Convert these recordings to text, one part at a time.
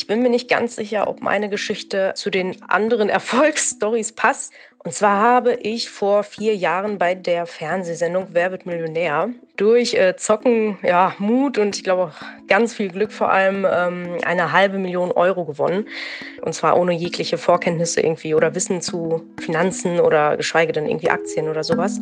Ich bin mir nicht ganz sicher, ob meine Geschichte zu den anderen Erfolgsstories passt. Und zwar habe ich vor vier Jahren bei der Fernsehsendung Wer wird Millionär durch äh, Zocken, ja, Mut und ich glaube auch ganz viel Glück vor allem ähm, eine halbe Million Euro gewonnen. Und zwar ohne jegliche Vorkenntnisse irgendwie oder Wissen zu Finanzen oder geschweige denn irgendwie Aktien oder sowas.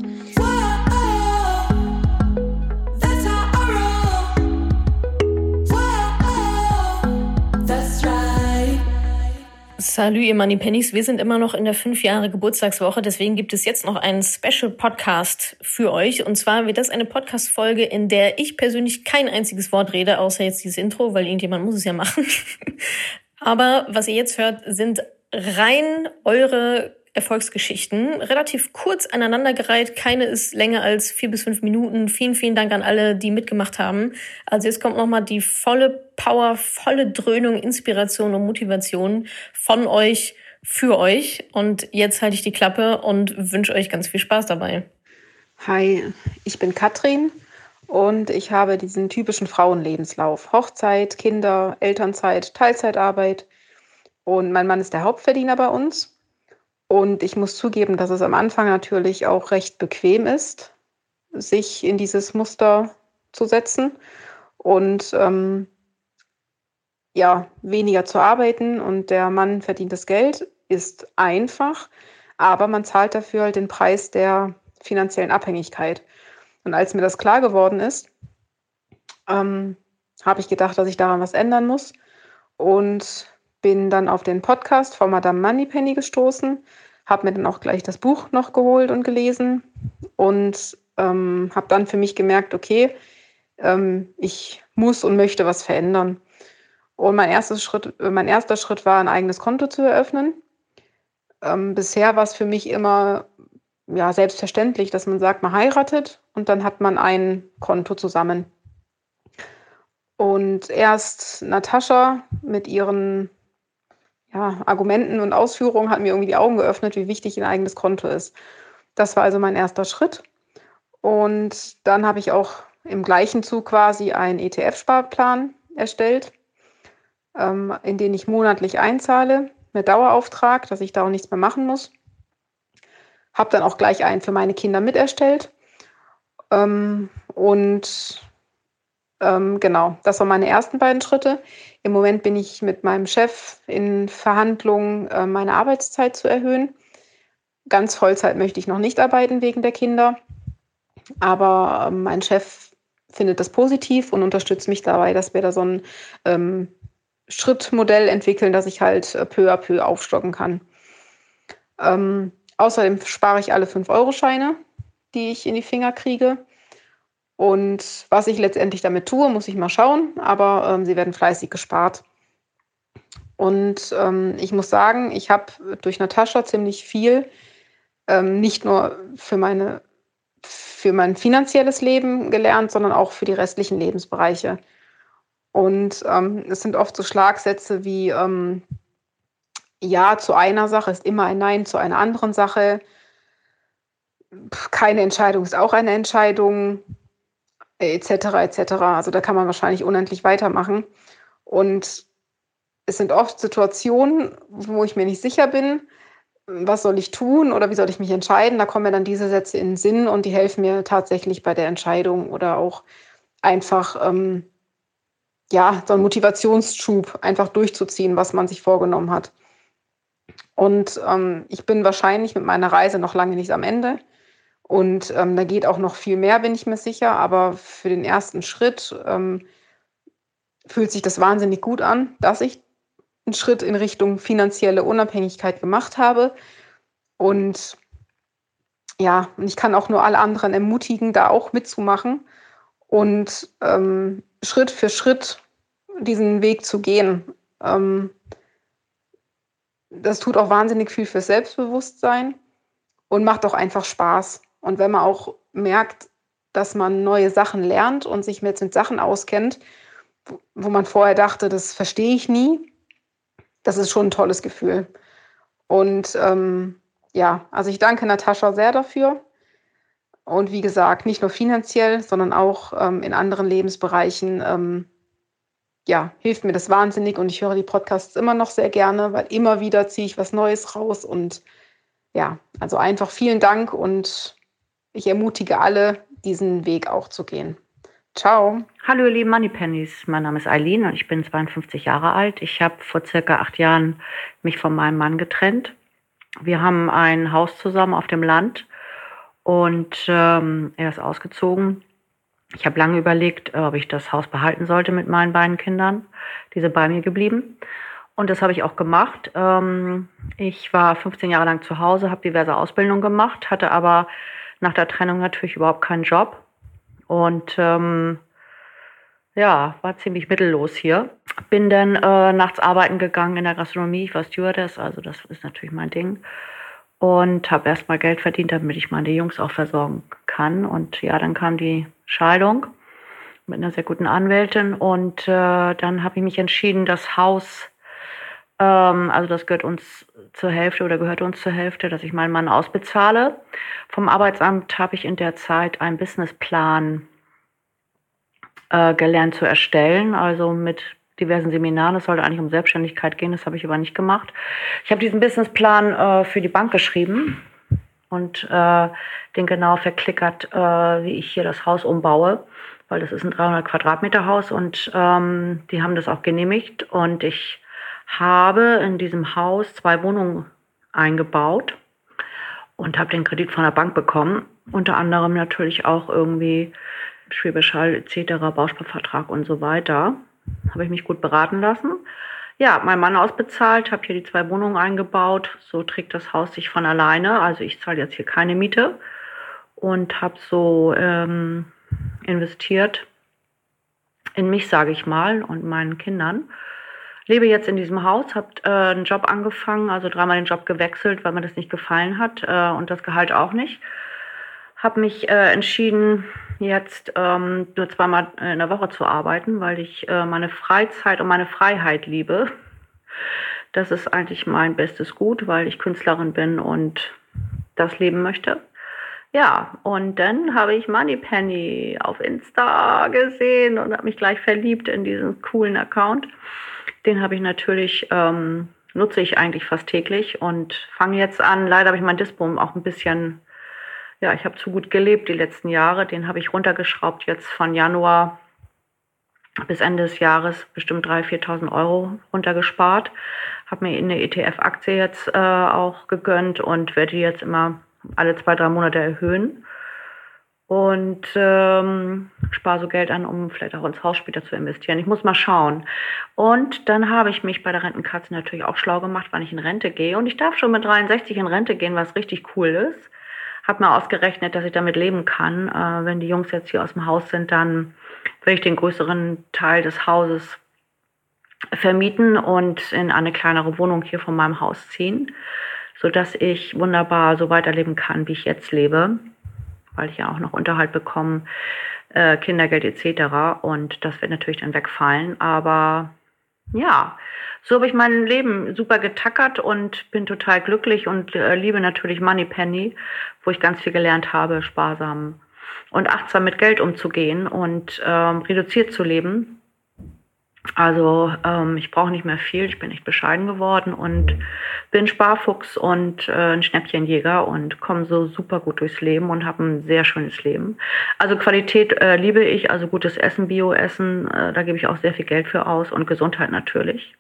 Salut, ihr Money Pennies. Wir sind immer noch in der fünf Jahre Geburtstagswoche, deswegen gibt es jetzt noch einen Special Podcast für euch. Und zwar wird das eine Podcast-Folge, in der ich persönlich kein einziges Wort rede, außer jetzt dieses Intro, weil irgendjemand muss es ja machen. Aber was ihr jetzt hört, sind rein eure Erfolgsgeschichten. Relativ kurz aneinandergereiht. Keine ist länger als vier bis fünf Minuten. Vielen, vielen Dank an alle, die mitgemacht haben. Also jetzt kommt nochmal die volle Power, volle Dröhnung, Inspiration und Motivation von euch für euch. Und jetzt halte ich die Klappe und wünsche euch ganz viel Spaß dabei. Hi, ich bin Katrin und ich habe diesen typischen Frauenlebenslauf. Hochzeit, Kinder, Elternzeit, Teilzeitarbeit. Und mein Mann ist der Hauptverdiener bei uns. Und ich muss zugeben, dass es am Anfang natürlich auch recht bequem ist, sich in dieses Muster zu setzen und ähm, ja, weniger zu arbeiten und der Mann verdient das Geld, ist einfach, aber man zahlt dafür halt den Preis der finanziellen Abhängigkeit. Und als mir das klar geworden ist, ähm, habe ich gedacht, dass ich daran was ändern muss und bin dann auf den Podcast von Madame Moneypenny gestoßen, habe mir dann auch gleich das Buch noch geholt und gelesen und ähm, habe dann für mich gemerkt, okay, ähm, ich muss und möchte was verändern. Und mein, erstes Schritt, mein erster Schritt war, ein eigenes Konto zu eröffnen. Ähm, bisher war es für mich immer ja, selbstverständlich, dass man sagt, man heiratet und dann hat man ein Konto zusammen. Und erst Natascha mit ihren ja, Argumenten und Ausführungen hat mir irgendwie die Augen geöffnet, wie wichtig ein eigenes Konto ist. Das war also mein erster Schritt. Und dann habe ich auch im gleichen Zug quasi einen ETF-Sparplan erstellt, ähm, in den ich monatlich einzahle mit Dauerauftrag, dass ich da auch nichts mehr machen muss. Habe dann auch gleich einen für meine Kinder mit erstellt. Ähm, und ähm, genau, das waren meine ersten beiden Schritte. Im Moment bin ich mit meinem Chef in Verhandlungen, äh, meine Arbeitszeit zu erhöhen. Ganz Vollzeit möchte ich noch nicht arbeiten wegen der Kinder. Aber äh, mein Chef findet das positiv und unterstützt mich dabei, dass wir da so ein ähm, Schrittmodell entwickeln, dass ich halt äh, peu à peu aufstocken kann. Ähm, außerdem spare ich alle 5-Euro-Scheine, die ich in die Finger kriege. Und was ich letztendlich damit tue, muss ich mal schauen, aber ähm, sie werden fleißig gespart. Und ähm, ich muss sagen, ich habe durch Natascha ziemlich viel, ähm, nicht nur für, meine, für mein finanzielles Leben gelernt, sondern auch für die restlichen Lebensbereiche. Und ähm, es sind oft so Schlagsätze wie ähm, Ja zu einer Sache ist immer ein Nein zu einer anderen Sache. Keine Entscheidung ist auch eine Entscheidung etc. etc. Also da kann man wahrscheinlich unendlich weitermachen. Und es sind oft Situationen, wo ich mir nicht sicher bin, was soll ich tun oder wie soll ich mich entscheiden. Da kommen mir dann diese Sätze in den Sinn und die helfen mir tatsächlich bei der Entscheidung oder auch einfach, ähm, ja, so einen Motivationsschub einfach durchzuziehen, was man sich vorgenommen hat. Und ähm, ich bin wahrscheinlich mit meiner Reise noch lange nicht am Ende. Und ähm, da geht auch noch viel mehr, bin ich mir sicher. Aber für den ersten Schritt ähm, fühlt sich das wahnsinnig gut an, dass ich einen Schritt in Richtung finanzielle Unabhängigkeit gemacht habe. Und ja, ich kann auch nur alle anderen ermutigen, da auch mitzumachen und ähm, Schritt für Schritt diesen Weg zu gehen. Ähm, das tut auch wahnsinnig viel fürs Selbstbewusstsein und macht auch einfach Spaß. Und wenn man auch merkt, dass man neue Sachen lernt und sich mit, mit Sachen auskennt, wo man vorher dachte, das verstehe ich nie, das ist schon ein tolles Gefühl. Und ähm, ja, also ich danke Natascha sehr dafür. Und wie gesagt, nicht nur finanziell, sondern auch ähm, in anderen Lebensbereichen ähm, ja, hilft mir das wahnsinnig und ich höre die Podcasts immer noch sehr gerne, weil immer wieder ziehe ich was Neues raus und ja, also einfach vielen Dank und ich ermutige alle, diesen Weg auch zu gehen. Ciao. Hallo, ihr lieben Moneypennies. Mein Name ist Eileen und ich bin 52 Jahre alt. Ich habe vor circa acht Jahren mich von meinem Mann getrennt. Wir haben ein Haus zusammen auf dem Land und ähm, er ist ausgezogen ich habe lange überlegt, ob ich das Haus behalten sollte mit meinen beiden Kindern. Die sind bei mir geblieben. Und das habe ich auch gemacht. Ähm, ich war 15 Jahre lang zu Hause, habe diverse Ausbildungen gemacht, hatte aber nach der Trennung natürlich überhaupt keinen Job. Und ähm, ja, war ziemlich mittellos hier. Bin dann äh, nachts arbeiten gegangen in der Gastronomie. Ich war Stewardess, also das ist natürlich mein Ding und habe erstmal Geld verdient, damit ich meine Jungs auch versorgen kann. Und ja, dann kam die Scheidung mit einer sehr guten Anwältin und äh, dann habe ich mich entschieden, das Haus, ähm, also das gehört uns zur Hälfte oder gehört uns zur Hälfte, dass ich meinen Mann ausbezahle. Vom Arbeitsamt habe ich in der Zeit einen Businessplan äh, gelernt zu erstellen, also mit diversen Seminaren. Es sollte eigentlich um Selbstständigkeit gehen, das habe ich aber nicht gemacht. Ich habe diesen Businessplan äh, für die Bank geschrieben und äh, den genau verklickert, äh, wie ich hier das Haus umbaue, weil das ist ein 300 Quadratmeter Haus und ähm, die haben das auch genehmigt und ich habe in diesem Haus zwei Wohnungen eingebaut und habe den Kredit von der Bank bekommen, unter anderem natürlich auch irgendwie Schwäbisch etc., Bausparvertrag und so weiter habe ich mich gut beraten lassen. Ja, mein Mann ausbezahlt, habe hier die zwei Wohnungen eingebaut. So trägt das Haus sich von alleine. Also ich zahle jetzt hier keine Miete und habe so ähm, investiert in mich, sage ich mal, und meinen Kindern. Lebe jetzt in diesem Haus, habe äh, einen Job angefangen, also dreimal den Job gewechselt, weil mir das nicht gefallen hat äh, und das Gehalt auch nicht. Habe mich äh, entschieden, jetzt ähm, nur zweimal in der Woche zu arbeiten, weil ich äh, meine Freizeit und meine Freiheit liebe. Das ist eigentlich mein bestes Gut, weil ich Künstlerin bin und das leben möchte. Ja, und dann habe ich Moneypenny auf Insta gesehen und habe mich gleich verliebt in diesen coolen Account. Den habe ich natürlich, ähm, nutze ich eigentlich fast täglich und fange jetzt an. Leider habe ich mein Dispo auch ein bisschen ja, ich habe zu gut gelebt die letzten Jahre. Den habe ich runtergeschraubt jetzt von Januar bis Ende des Jahres bestimmt 3.000, 4.000 Euro runtergespart. Habe mir eine ETF-Aktie jetzt äh, auch gegönnt und werde die jetzt immer alle zwei, drei Monate erhöhen. Und ähm, spare so Geld an, um vielleicht auch ins Haus später zu investieren. Ich muss mal schauen. Und dann habe ich mich bei der Rentenkatze natürlich auch schlau gemacht, wann ich in Rente gehe. Und ich darf schon mit 63 in Rente gehen, was richtig cool ist habe mal ausgerechnet, dass ich damit leben kann. Äh, wenn die Jungs jetzt hier aus dem Haus sind, dann will ich den größeren Teil des Hauses vermieten und in eine kleinere Wohnung hier von meinem Haus ziehen, sodass ich wunderbar so weiterleben kann, wie ich jetzt lebe, weil ich ja auch noch Unterhalt bekomme, äh, Kindergeld etc. Und das wird natürlich dann wegfallen. Aber ja, so habe ich mein Leben super getackert und bin total glücklich und äh, liebe natürlich Moneypenny, wo ich ganz viel gelernt habe, sparsam und achtsam mit Geld umzugehen und ähm, reduziert zu leben. Also ähm, ich brauche nicht mehr viel, ich bin echt bescheiden geworden und bin Sparfuchs und äh, ein Schnäppchenjäger und komme so super gut durchs Leben und habe ein sehr schönes Leben. Also Qualität äh, liebe ich, also gutes Essen, Bio-Essen, äh, da gebe ich auch sehr viel Geld für aus und Gesundheit natürlich.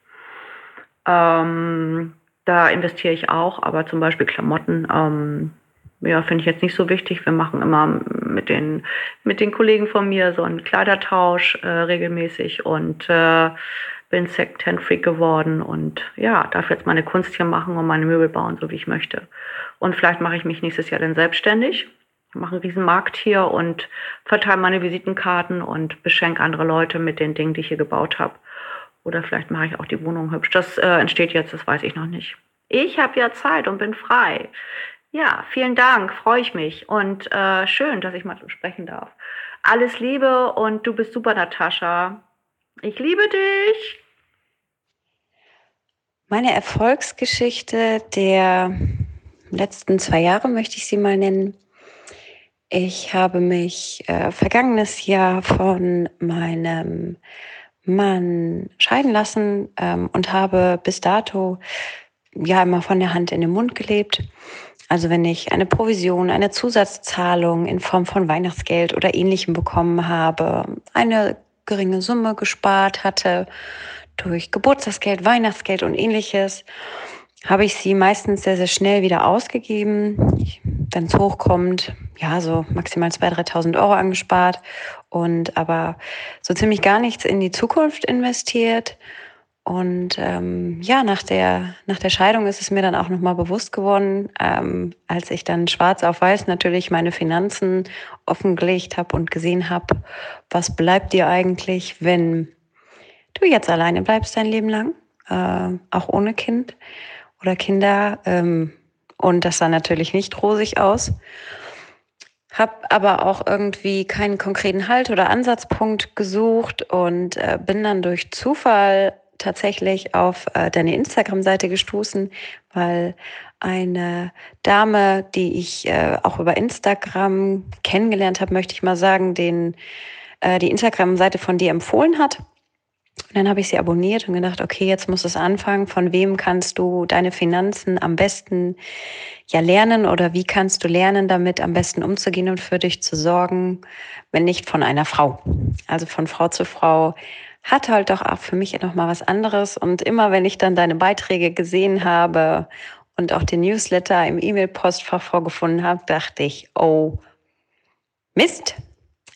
Ähm, da investiere ich auch, aber zum Beispiel Klamotten, ähm, ja, finde ich jetzt nicht so wichtig. Wir machen immer mit den, mit den Kollegen von mir so einen Kleidertausch äh, regelmäßig und äh, bin Second-Hand-Freak geworden und ja, darf jetzt meine Kunst hier machen und meine Möbel bauen, so wie ich möchte. Und vielleicht mache ich mich nächstes Jahr dann selbstständig, mache einen riesen Markt hier und verteile meine Visitenkarten und beschenke andere Leute mit den Dingen, die ich hier gebaut habe. Oder vielleicht mache ich auch die Wohnung hübsch. Das äh, entsteht jetzt, das weiß ich noch nicht. Ich habe ja Zeit und bin frei. Ja, vielen Dank, freue ich mich und äh, schön, dass ich mal sprechen darf. Alles Liebe und du bist super, Natascha. Ich liebe dich. Meine Erfolgsgeschichte der letzten zwei Jahre möchte ich sie mal nennen. Ich habe mich äh, vergangenes Jahr von meinem Mann scheiden lassen ähm, und habe bis dato ja immer von der Hand in den Mund gelebt. Also wenn ich eine Provision, eine Zusatzzahlung in Form von Weihnachtsgeld oder ähnlichem bekommen habe, eine geringe Summe gespart hatte durch Geburtstagsgeld, Weihnachtsgeld und ähnliches, habe ich sie meistens sehr, sehr schnell wieder ausgegeben. Wenn es hochkommt, ja, so maximal 2.000, 3.000 Euro angespart und aber so ziemlich gar nichts in die Zukunft investiert. Und ähm, ja, nach der, nach der Scheidung ist es mir dann auch nochmal bewusst geworden, ähm, als ich dann schwarz auf weiß natürlich meine Finanzen offengelegt habe und gesehen habe, was bleibt dir eigentlich, wenn du jetzt alleine bleibst dein Leben lang, äh, auch ohne Kind oder Kinder. Ähm, und das sah natürlich nicht rosig aus. Hab aber auch irgendwie keinen konkreten Halt oder Ansatzpunkt gesucht und äh, bin dann durch Zufall tatsächlich auf äh, deine Instagram-Seite gestoßen, weil eine Dame, die ich äh, auch über Instagram kennengelernt habe, möchte ich mal sagen, den äh, die Instagram-Seite von dir empfohlen hat. Und dann habe ich sie abonniert und gedacht, okay, jetzt muss es anfangen. Von wem kannst du deine Finanzen am besten ja lernen oder wie kannst du lernen, damit am besten umzugehen und für dich zu sorgen, wenn nicht von einer Frau. Also von Frau zu Frau hat halt doch auch für mich noch mal was anderes. Und immer wenn ich dann deine Beiträge gesehen habe und auch den Newsletter im E-Mail-Postfach vorgefunden habe, dachte ich, oh, Mist,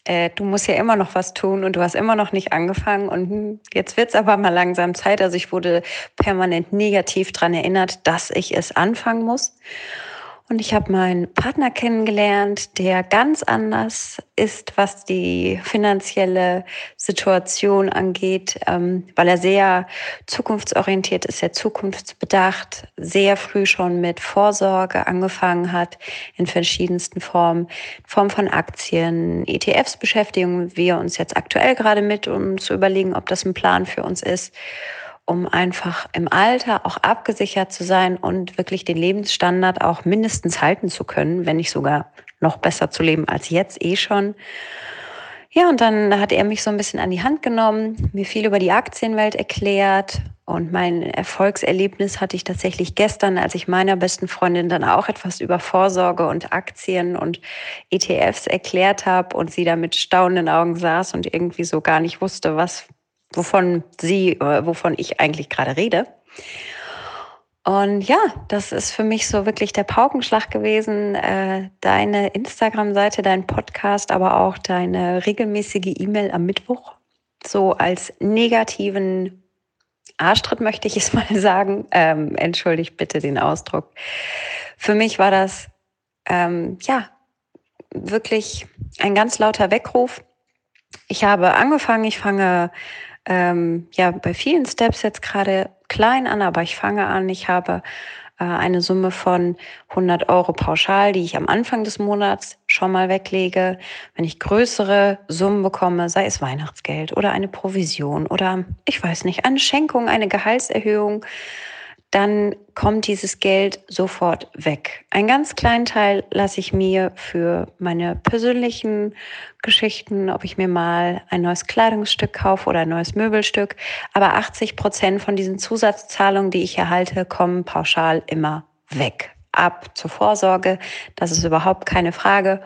äh, du musst ja immer noch was tun und du hast immer noch nicht angefangen und hm, jetzt wird's aber mal langsam Zeit. Also ich wurde permanent negativ dran erinnert, dass ich es anfangen muss. Und ich habe meinen Partner kennengelernt, der ganz anders ist, was die finanzielle Situation angeht, ähm, weil er sehr zukunftsorientiert ist, sehr zukunftsbedacht, sehr früh schon mit Vorsorge angefangen hat in verschiedensten Formen, Form von Aktien, ETFs beschäftigen wir uns jetzt aktuell gerade mit, um zu überlegen, ob das ein Plan für uns ist um einfach im Alter auch abgesichert zu sein und wirklich den Lebensstandard auch mindestens halten zu können, wenn nicht sogar noch besser zu leben als jetzt eh schon. Ja, und dann hat er mich so ein bisschen an die Hand genommen, mir viel über die Aktienwelt erklärt. Und mein Erfolgserlebnis hatte ich tatsächlich gestern, als ich meiner besten Freundin dann auch etwas über Vorsorge und Aktien und ETFs erklärt habe und sie da mit staunenden Augen saß und irgendwie so gar nicht wusste, was wovon sie, äh, wovon ich eigentlich gerade rede. Und ja, das ist für mich so wirklich der Paukenschlag gewesen. Äh, deine Instagram-Seite, dein Podcast, aber auch deine regelmäßige E-Mail am Mittwoch. So als negativen Arschtritt möchte ich es mal sagen. Ähm, entschuldigt bitte den Ausdruck. Für mich war das ähm, ja wirklich ein ganz lauter Weckruf. Ich habe angefangen, ich fange ähm, ja bei vielen Steps jetzt gerade klein an, aber ich fange an. Ich habe äh, eine Summe von 100 Euro pauschal, die ich am Anfang des Monats schon mal weglege. Wenn ich größere Summen bekomme, sei es Weihnachtsgeld oder eine Provision oder ich weiß nicht, eine Schenkung, eine Gehaltserhöhung, dann kommt dieses Geld sofort weg. Ein ganz kleinen Teil lasse ich mir für meine persönlichen Geschichten, ob ich mir mal ein neues Kleidungsstück kaufe oder ein neues Möbelstück. Aber 80 Prozent von diesen Zusatzzahlungen, die ich erhalte, kommen pauschal immer weg. Ab zur Vorsorge. Das ist überhaupt keine Frage.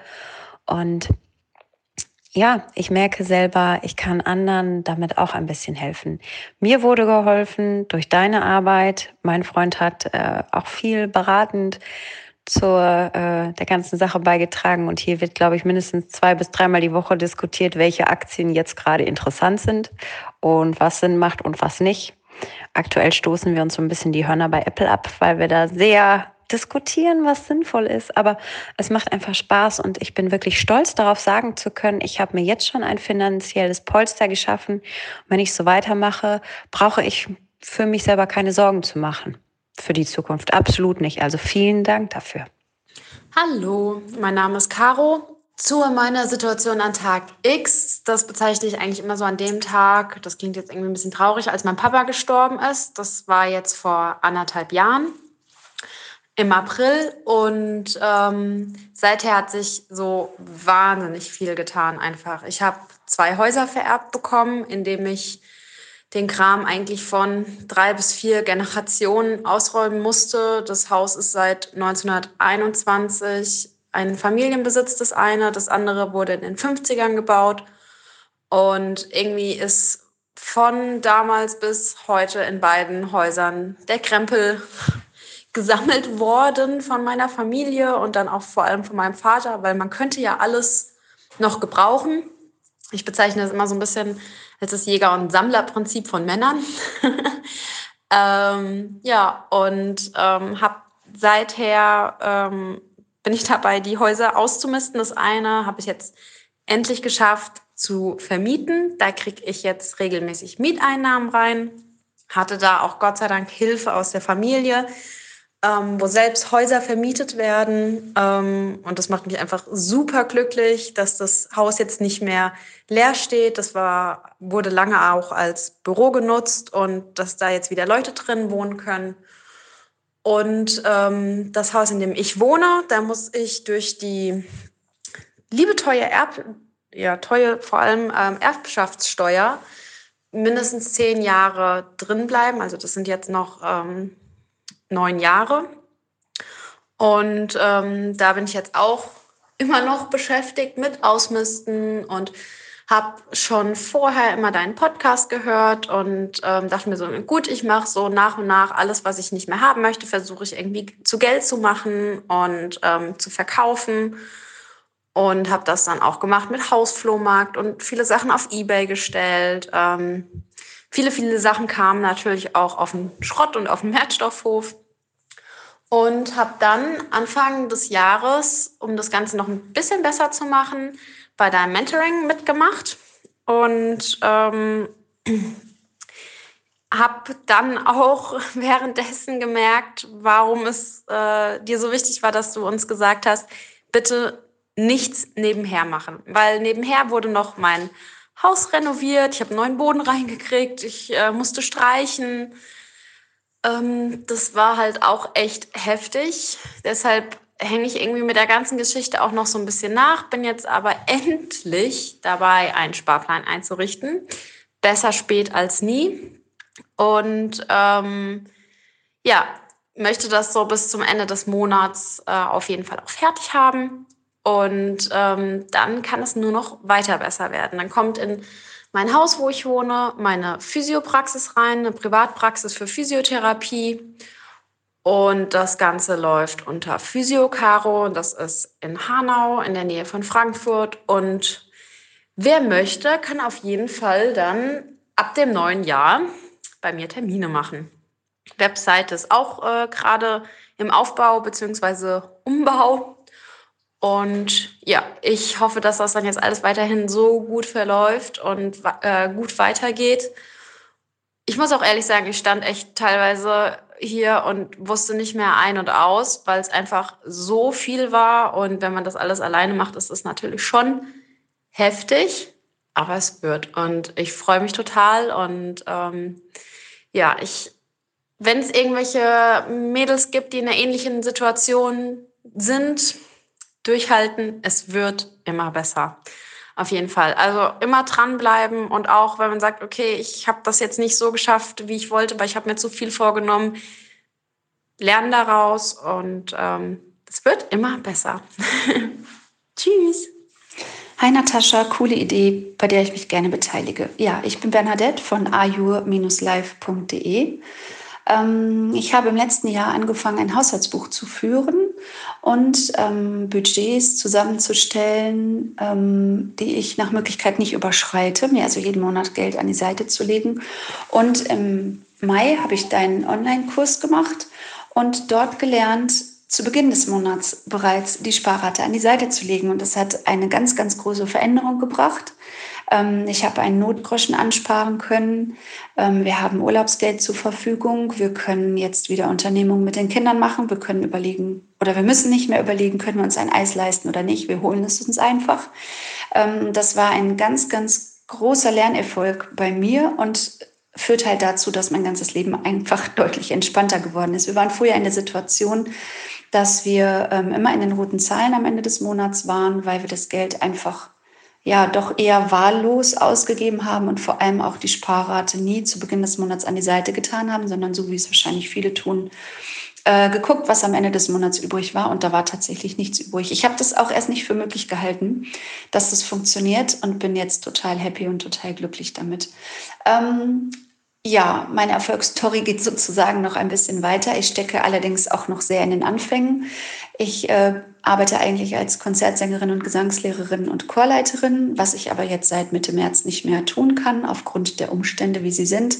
Und ja, ich merke selber, ich kann anderen damit auch ein bisschen helfen. Mir wurde geholfen durch deine Arbeit. Mein Freund hat äh, auch viel beratend zur äh, der ganzen Sache beigetragen und hier wird, glaube ich, mindestens zwei bis dreimal die Woche diskutiert, welche Aktien jetzt gerade interessant sind und was Sinn macht und was nicht. Aktuell stoßen wir uns so ein bisschen die Hörner bei Apple ab, weil wir da sehr diskutieren, was sinnvoll ist. Aber es macht einfach Spaß und ich bin wirklich stolz darauf, sagen zu können, ich habe mir jetzt schon ein finanzielles Polster geschaffen. Und wenn ich so weitermache, brauche ich für mich selber keine Sorgen zu machen für die Zukunft. Absolut nicht. Also vielen Dank dafür. Hallo, mein Name ist Caro. Zu meiner Situation an Tag X, das bezeichne ich eigentlich immer so an dem Tag, das klingt jetzt irgendwie ein bisschen traurig, als mein Papa gestorben ist. Das war jetzt vor anderthalb Jahren im April und ähm, seither hat sich so wahnsinnig viel getan einfach. Ich habe zwei Häuser vererbt bekommen, indem ich den Kram eigentlich von drei bis vier Generationen ausräumen musste. Das Haus ist seit 1921 ein Familienbesitz, das eine. Das andere wurde in den 50ern gebaut. Und irgendwie ist von damals bis heute in beiden Häusern der Krempel gesammelt worden von meiner Familie und dann auch vor allem von meinem Vater, weil man könnte ja alles noch gebrauchen. Ich bezeichne das immer so ein bisschen als das Jäger- und Sammlerprinzip von Männern. ähm, ja, und ähm, habe seither ähm, bin ich dabei, die Häuser auszumisten. Das eine habe ich jetzt endlich geschafft zu vermieten. Da kriege ich jetzt regelmäßig Mieteinnahmen rein. Hatte da auch Gott sei Dank Hilfe aus der Familie, ähm, wo selbst Häuser vermietet werden. Ähm, und das macht mich einfach super glücklich, dass das Haus jetzt nicht mehr leer steht. Das war, wurde lange auch als Büro genutzt und dass da jetzt wieder Leute drin wohnen können. Und ähm, das Haus, in dem ich wohne, da muss ich durch die liebe teure Erb, ja, teure vor allem ähm, Erbschaftssteuer mindestens zehn Jahre drin bleiben. Also das sind jetzt noch ähm, neun Jahre. Und ähm, da bin ich jetzt auch immer noch beschäftigt mit Ausmisten und habe schon vorher immer deinen Podcast gehört und ähm, dachte mir so, gut, ich mache so nach und nach alles, was ich nicht mehr haben möchte, versuche ich irgendwie zu Geld zu machen und ähm, zu verkaufen. Und habe das dann auch gemacht mit Hausflohmarkt und viele Sachen auf Ebay gestellt. Ähm, viele, viele Sachen kamen natürlich auch auf den Schrott und auf den Wertstoffhof. Und habe dann Anfang des Jahres, um das Ganze noch ein bisschen besser zu machen, bei deinem Mentoring mitgemacht und ähm, habe dann auch währenddessen gemerkt, warum es äh, dir so wichtig war, dass du uns gesagt hast, bitte nichts nebenher machen. Weil nebenher wurde noch mein Haus renoviert, ich habe neuen Boden reingekriegt, ich äh, musste streichen. Ähm, das war halt auch echt heftig. Deshalb hänge ich irgendwie mit der ganzen Geschichte auch noch so ein bisschen nach, bin jetzt aber endlich dabei, einen Sparplan einzurichten. Besser spät als nie. Und ähm, ja, möchte das so bis zum Ende des Monats äh, auf jeden Fall auch fertig haben. Und ähm, dann kann es nur noch weiter besser werden. Dann kommt in mein Haus, wo ich wohne, meine Physiopraxis rein, eine Privatpraxis für Physiotherapie. Und das Ganze läuft unter Physiocaro. Das ist in Hanau in der Nähe von Frankfurt. Und wer möchte, kann auf jeden Fall dann ab dem neuen Jahr bei mir Termine machen. Website ist auch äh, gerade im Aufbau bzw. Umbau. Und ja, ich hoffe, dass das dann jetzt alles weiterhin so gut verläuft und äh, gut weitergeht. Ich muss auch ehrlich sagen, ich stand echt teilweise hier und wusste nicht mehr ein und aus, weil es einfach so viel war. Und wenn man das alles alleine macht, ist es natürlich schon heftig, aber es wird. Und ich freue mich total. Und ähm, ja, ich, wenn es irgendwelche Mädels gibt, die in einer ähnlichen Situation sind, durchhalten, es wird immer besser. Auf jeden Fall. Also immer dranbleiben und auch, wenn man sagt, okay, ich habe das jetzt nicht so geschafft, wie ich wollte, weil ich habe mir zu viel vorgenommen, lernen daraus und ähm, es wird immer besser. Tschüss. Hi Natascha, coole Idee, bei der ich mich gerne beteilige. Ja, ich bin Bernadette von ayur-live.de. Ähm, ich habe im letzten Jahr angefangen, ein Haushaltsbuch zu führen und ähm, Budgets zusammenzustellen, ähm, die ich nach Möglichkeit nicht überschreite, mir also jeden Monat Geld an die Seite zu legen. Und im Mai habe ich deinen Online-Kurs gemacht und dort gelernt, zu Beginn des Monats bereits die Sparrate an die Seite zu legen. Und das hat eine ganz, ganz große Veränderung gebracht. Ähm, ich habe einen Notgroschen ansparen können. Ähm, wir haben Urlaubsgeld zur Verfügung. Wir können jetzt wieder Unternehmungen mit den Kindern machen. Wir können überlegen, oder wir müssen nicht mehr überlegen, können wir uns ein Eis leisten oder nicht. Wir holen es uns einfach. Ähm, das war ein ganz, ganz großer Lernerfolg bei mir und führt halt dazu, dass mein ganzes Leben einfach deutlich entspannter geworden ist. Wir waren früher in der Situation, dass wir ähm, immer in den roten Zahlen am Ende des Monats waren, weil wir das Geld einfach ja doch eher wahllos ausgegeben haben und vor allem auch die Sparrate nie zu Beginn des Monats an die Seite getan haben, sondern so wie es wahrscheinlich viele tun, äh, geguckt, was am Ende des Monats übrig war und da war tatsächlich nichts übrig. Ich habe das auch erst nicht für möglich gehalten, dass das funktioniert und bin jetzt total happy und total glücklich damit. Ähm, ja, meine Erfolgsstory geht sozusagen noch ein bisschen weiter. Ich stecke allerdings auch noch sehr in den Anfängen. Ich äh, arbeite eigentlich als Konzertsängerin und Gesangslehrerin und Chorleiterin, was ich aber jetzt seit Mitte März nicht mehr tun kann, aufgrund der Umstände, wie sie sind.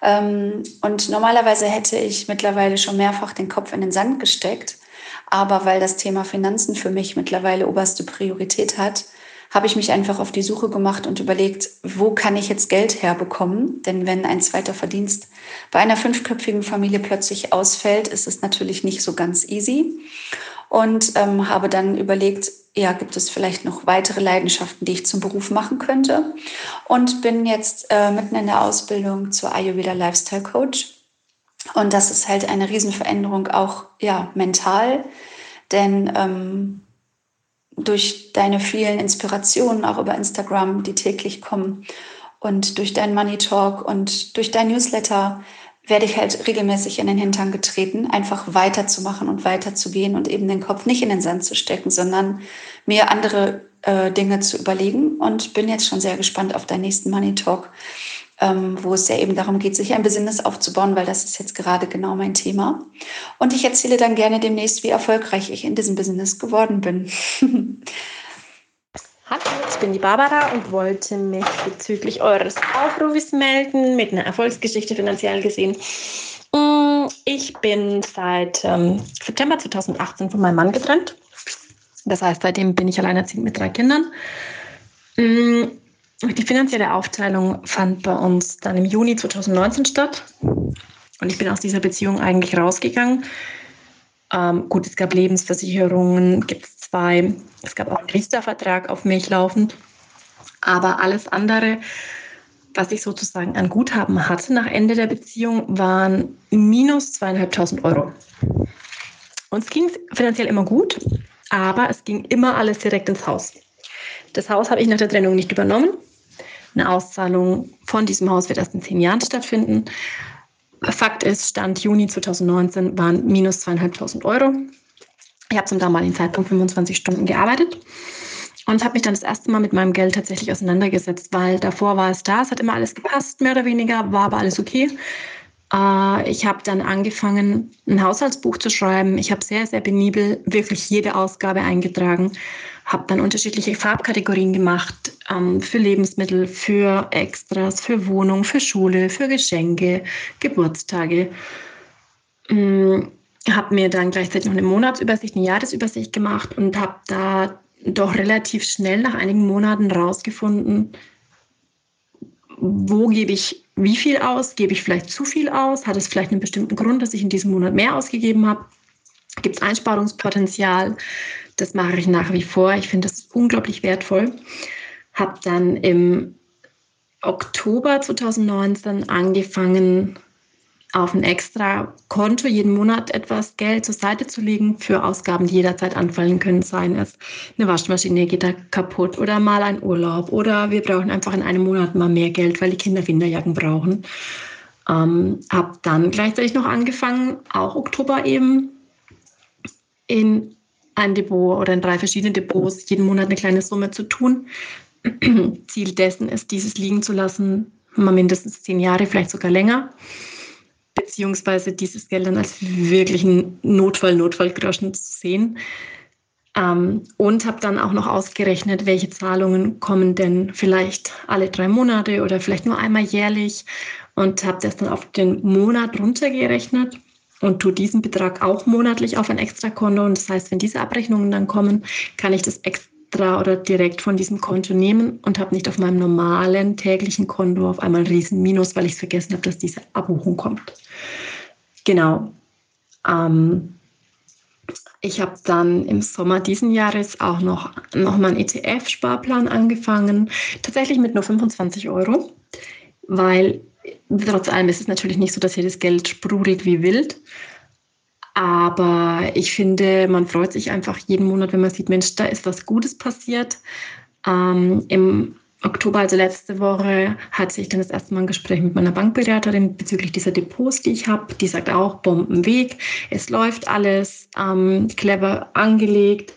Ähm, und normalerweise hätte ich mittlerweile schon mehrfach den Kopf in den Sand gesteckt. Aber weil das Thema Finanzen für mich mittlerweile oberste Priorität hat, habe ich mich einfach auf die Suche gemacht und überlegt, wo kann ich jetzt Geld herbekommen? Denn wenn ein zweiter Verdienst bei einer fünfköpfigen Familie plötzlich ausfällt, ist es natürlich nicht so ganz easy. Und ähm, habe dann überlegt, ja, gibt es vielleicht noch weitere Leidenschaften, die ich zum Beruf machen könnte? Und bin jetzt äh, mitten in der Ausbildung zur Ayurveda Lifestyle Coach. Und das ist halt eine Riesenveränderung auch ja, mental, denn ähm, durch deine vielen Inspirationen auch über Instagram, die täglich kommen und durch deinen Money Talk und durch dein Newsletter werde ich halt regelmäßig in den Hintern getreten, einfach weiterzumachen und weiterzugehen und eben den Kopf nicht in den Sand zu stecken, sondern mir andere äh, Dinge zu überlegen und bin jetzt schon sehr gespannt auf deinen nächsten Money Talk, wo es ja eben darum geht, sich ein Business aufzubauen, weil das ist jetzt gerade genau mein Thema. Und ich erzähle dann gerne demnächst, wie erfolgreich ich in diesem Business geworden bin. Hallo, ich bin die Barbara und wollte mich bezüglich eures Aufrufes melden mit einer Erfolgsgeschichte finanziell gesehen. Mm, ich bin seit ähm, September 2018 von meinem Mann getrennt. Das heißt, seitdem bin ich alleinerziehend mit drei Kindern. Die finanzielle Aufteilung fand bei uns dann im Juni 2019 statt. Und ich bin aus dieser Beziehung eigentlich rausgegangen. Ähm, gut, es gab Lebensversicherungen, gibt es zwei. Es gab auch einen Riester-Vertrag auf mich laufend. Aber alles andere, was ich sozusagen an Guthaben hatte nach Ende der Beziehung, waren minus zweieinhalbtausend Euro. Uns ging es finanziell immer gut, aber es ging immer alles direkt ins Haus. Das Haus habe ich nach der Trennung nicht übernommen. Eine Auszahlung von diesem Haus wird erst in zehn Jahren stattfinden. Fakt ist, Stand Juni 2019 waren minus zweieinhalbtausend Euro. Ich habe zum damaligen Zeitpunkt 25 Stunden gearbeitet und habe mich dann das erste Mal mit meinem Geld tatsächlich auseinandergesetzt, weil davor war es da, es hat immer alles gepasst, mehr oder weniger, war aber alles okay. Äh, ich habe dann angefangen, ein Haushaltsbuch zu schreiben. Ich habe sehr, sehr penibel wirklich jede Ausgabe eingetragen habe dann unterschiedliche Farbkategorien gemacht ähm, für Lebensmittel, für Extras, für Wohnung, für Schule, für Geschenke, Geburtstage. Ähm, habe mir dann gleichzeitig noch eine Monatsübersicht, eine Jahresübersicht gemacht und habe da doch relativ schnell nach einigen Monaten rausgefunden, wo gebe ich wie viel aus? Gebe ich vielleicht zu viel aus? Hat es vielleicht einen bestimmten Grund, dass ich in diesem Monat mehr ausgegeben habe? Gibt es Einsparungspotenzial? Das mache ich nach wie vor. Ich finde das unglaublich wertvoll. Habe dann im Oktober 2019 angefangen, auf ein extra Konto jeden Monat etwas Geld zur Seite zu legen für Ausgaben, die jederzeit anfallen können. Seien es eine Waschmaschine geht da kaputt oder mal ein Urlaub oder wir brauchen einfach in einem Monat mal mehr Geld, weil die Kinder Winterjacken brauchen. Ähm, habe dann gleichzeitig noch angefangen, auch Oktober eben, in ein Depot oder in drei verschiedene Depots jeden Monat eine kleine Summe zu tun. Ziel dessen ist, dieses liegen zu lassen, mal mindestens zehn Jahre, vielleicht sogar länger, beziehungsweise dieses Geld dann als wirklichen Notfall, Notfallgroschen zu sehen. Ähm, und habe dann auch noch ausgerechnet, welche Zahlungen kommen denn vielleicht alle drei Monate oder vielleicht nur einmal jährlich und habe das dann auf den Monat runtergerechnet und tue diesen Betrag auch monatlich auf ein Extrakonto. Und das heißt, wenn diese Abrechnungen dann kommen, kann ich das extra oder direkt von diesem Konto nehmen und habe nicht auf meinem normalen täglichen Konto auf einmal ein riesen Minus, weil ich vergessen habe, dass diese Abbuchung kommt. Genau. Ähm, ich habe dann im Sommer diesen Jahres auch noch, noch mal einen ETF-Sparplan angefangen, tatsächlich mit nur 25 Euro, weil Trotz allem ist es natürlich nicht so, dass hier das Geld sprudelt wie wild. Aber ich finde, man freut sich einfach jeden Monat, wenn man sieht, Mensch, da ist was Gutes passiert. Ähm, Im Oktober, also letzte Woche, hatte ich dann das erste Mal ein Gespräch mit meiner Bankberaterin bezüglich dieser Depots, die ich habe. Die sagt auch, Bombenweg, es läuft alles, ähm, clever angelegt.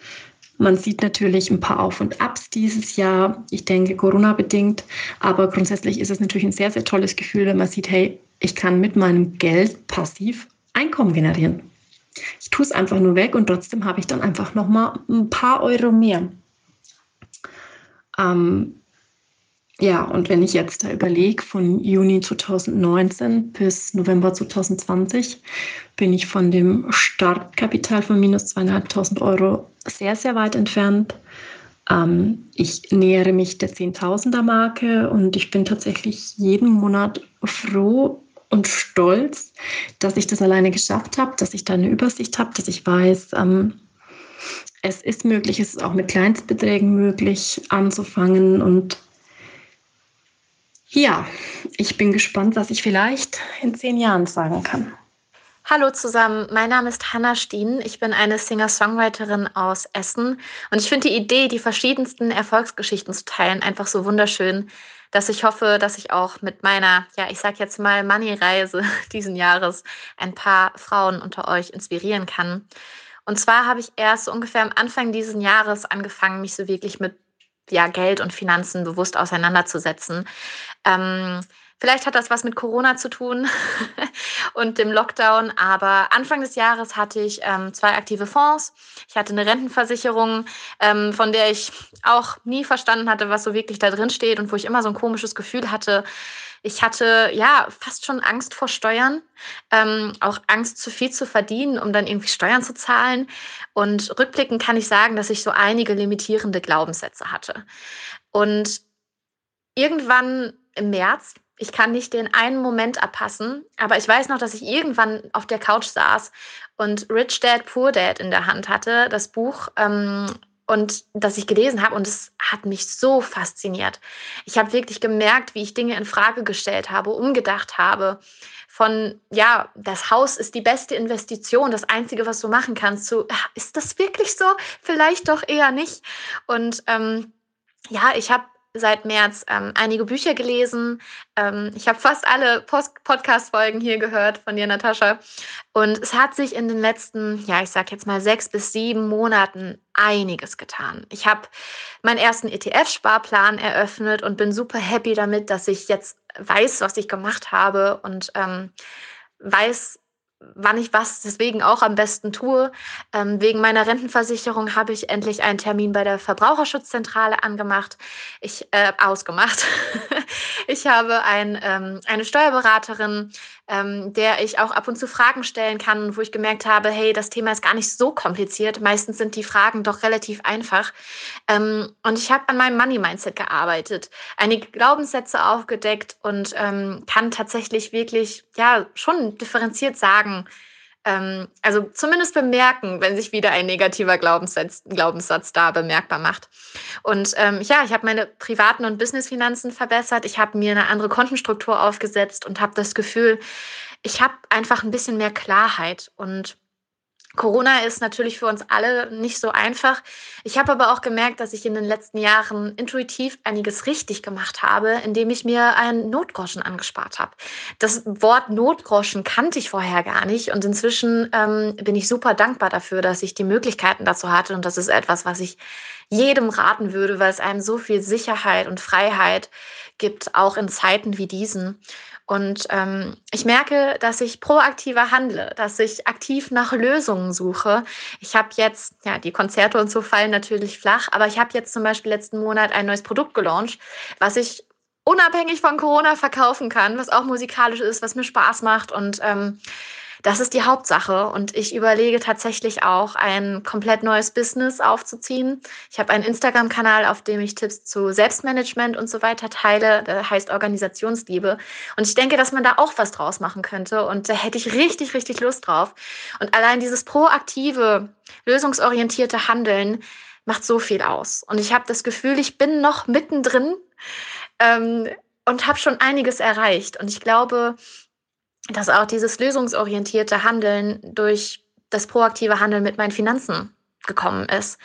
Man sieht natürlich ein paar Auf und Abs dieses Jahr, ich denke Corona-bedingt, aber grundsätzlich ist es natürlich ein sehr, sehr tolles Gefühl, wenn man sieht, hey, ich kann mit meinem Geld passiv Einkommen generieren. Ich tue es einfach nur weg und trotzdem habe ich dann einfach nochmal ein paar Euro mehr. Ähm, ja, und wenn ich jetzt da überlege, von Juni 2019 bis November 2020 bin ich von dem Startkapital von minus zweieinhalbtausend Euro sehr, sehr weit entfernt. Ähm, ich nähere mich der Zehntausender-Marke und ich bin tatsächlich jeden Monat froh und stolz, dass ich das alleine geschafft habe, dass ich da eine Übersicht habe, dass ich weiß, ähm, es ist möglich, es ist auch mit Kleinstbeträgen möglich anzufangen und ja, ich bin gespannt, was ich vielleicht in zehn Jahren sagen kann. Hallo zusammen, mein Name ist Hanna Stien. Ich bin eine Singer-Songwriterin aus Essen und ich finde die Idee, die verschiedensten Erfolgsgeschichten zu teilen, einfach so wunderschön, dass ich hoffe, dass ich auch mit meiner, ja, ich sag jetzt mal Money-Reise diesen Jahres ein paar Frauen unter euch inspirieren kann. Und zwar habe ich erst so ungefähr am Anfang dieses Jahres angefangen, mich so wirklich mit ja, Geld und Finanzen bewusst auseinanderzusetzen. Ähm, vielleicht hat das was mit Corona zu tun und dem Lockdown, aber Anfang des Jahres hatte ich ähm, zwei aktive Fonds. Ich hatte eine Rentenversicherung, ähm, von der ich auch nie verstanden hatte, was so wirklich da drin steht und wo ich immer so ein komisches Gefühl hatte, ich hatte ja fast schon Angst vor Steuern, ähm, auch Angst, zu viel zu verdienen, um dann irgendwie Steuern zu zahlen. Und rückblickend kann ich sagen, dass ich so einige limitierende Glaubenssätze hatte. Und irgendwann im März, ich kann nicht den einen Moment abpassen, aber ich weiß noch, dass ich irgendwann auf der Couch saß und Rich Dad, Poor Dad in der Hand hatte, das Buch. Ähm, und das ich gelesen habe und es hat mich so fasziniert. Ich habe wirklich gemerkt, wie ich Dinge in Frage gestellt habe, umgedacht habe. Von ja, das Haus ist die beste Investition, das einzige, was du machen kannst. Zu ist das wirklich so? Vielleicht doch eher nicht. Und ähm, ja, ich habe seit März ähm, einige Bücher gelesen. Ähm, ich habe fast alle Podcast-Folgen hier gehört von dir, Natascha. Und es hat sich in den letzten, ja, ich sag jetzt mal sechs bis sieben Monaten einiges getan. Ich habe meinen ersten ETF-Sparplan eröffnet und bin super happy damit, dass ich jetzt weiß, was ich gemacht habe und ähm, weiß, wann ich was deswegen auch am besten tue. Ähm, wegen meiner Rentenversicherung habe ich endlich einen Termin bei der Verbraucherschutzzentrale angemacht. Ich äh, ausgemacht. ich habe ein, ähm, eine Steuerberaterin, ähm, der ich auch ab und zu Fragen stellen kann, wo ich gemerkt habe, hey, das Thema ist gar nicht so kompliziert. Meistens sind die Fragen doch relativ einfach. Ähm, und ich habe an meinem Money Mindset gearbeitet, einige Glaubenssätze aufgedeckt und ähm, kann tatsächlich wirklich ja schon differenziert sagen, ähm, also zumindest bemerken, wenn sich wieder ein negativer Glaubenssatz, Glaubenssatz da bemerkbar macht. Und ähm, ja, ich habe meine privaten und Businessfinanzen verbessert. Ich habe mir eine andere Kontenstruktur aufgesetzt und habe das Gefühl, ich habe einfach ein bisschen mehr Klarheit und Corona ist natürlich für uns alle nicht so einfach. Ich habe aber auch gemerkt, dass ich in den letzten Jahren intuitiv einiges richtig gemacht habe, indem ich mir einen Notgroschen angespart habe. Das Wort Notgroschen kannte ich vorher gar nicht und inzwischen ähm, bin ich super dankbar dafür, dass ich die Möglichkeiten dazu hatte und das ist etwas, was ich jedem raten würde, weil es einem so viel Sicherheit und Freiheit gibt, auch in Zeiten wie diesen. Und ähm, ich merke, dass ich proaktiver handle, dass ich aktiv nach Lösungen suche. Ich habe jetzt, ja, die Konzerte und so fallen natürlich flach, aber ich habe jetzt zum Beispiel letzten Monat ein neues Produkt gelauncht, was ich unabhängig von Corona verkaufen kann, was auch musikalisch ist, was mir Spaß macht und ähm, das ist die Hauptsache. Und ich überlege tatsächlich auch, ein komplett neues Business aufzuziehen. Ich habe einen Instagram-Kanal, auf dem ich Tipps zu Selbstmanagement und so weiter teile. Der heißt Organisationsliebe. Und ich denke, dass man da auch was draus machen könnte. Und da hätte ich richtig, richtig Lust drauf. Und allein dieses proaktive, lösungsorientierte Handeln macht so viel aus. Und ich habe das Gefühl, ich bin noch mittendrin ähm, und habe schon einiges erreicht. Und ich glaube, dass auch dieses lösungsorientierte Handeln durch das proaktive Handeln mit meinen Finanzen gekommen ist.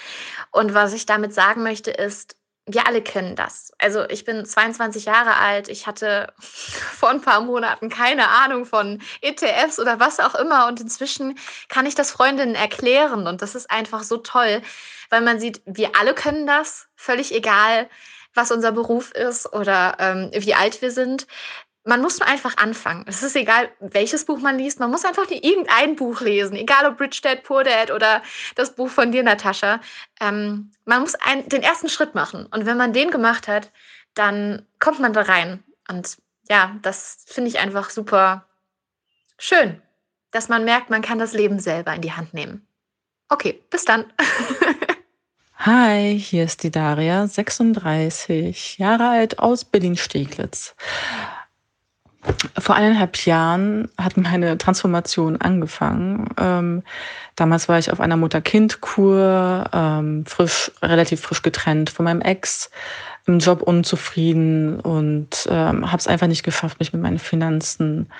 Und was ich damit sagen möchte, ist, wir alle kennen das. Also ich bin 22 Jahre alt, ich hatte vor ein paar Monaten keine Ahnung von ETFs oder was auch immer. Und inzwischen kann ich das Freundinnen erklären. Und das ist einfach so toll, weil man sieht, wir alle können das, völlig egal, was unser Beruf ist oder ähm, wie alt wir sind man muss nur einfach anfangen. Es ist egal, welches Buch man liest. Man muss einfach irgendein Buch lesen, egal ob Rich Dad, Poor Dad oder das Buch von dir, Natascha. Ähm, man muss ein, den ersten Schritt machen. Und wenn man den gemacht hat, dann kommt man da rein. Und ja, das finde ich einfach super schön, dass man merkt, man kann das Leben selber in die Hand nehmen. Okay, bis dann. Hi, hier ist die Daria, 36 Jahre alt aus Berlin-Steglitz vor eineinhalb Jahren hat meine Transformation angefangen. Ähm, damals war ich auf einer Mutter-Kind-Kur, ähm, frisch, relativ frisch getrennt von meinem Ex, im Job unzufrieden und ähm, habe es einfach nicht geschafft, mich mit meinen Finanzen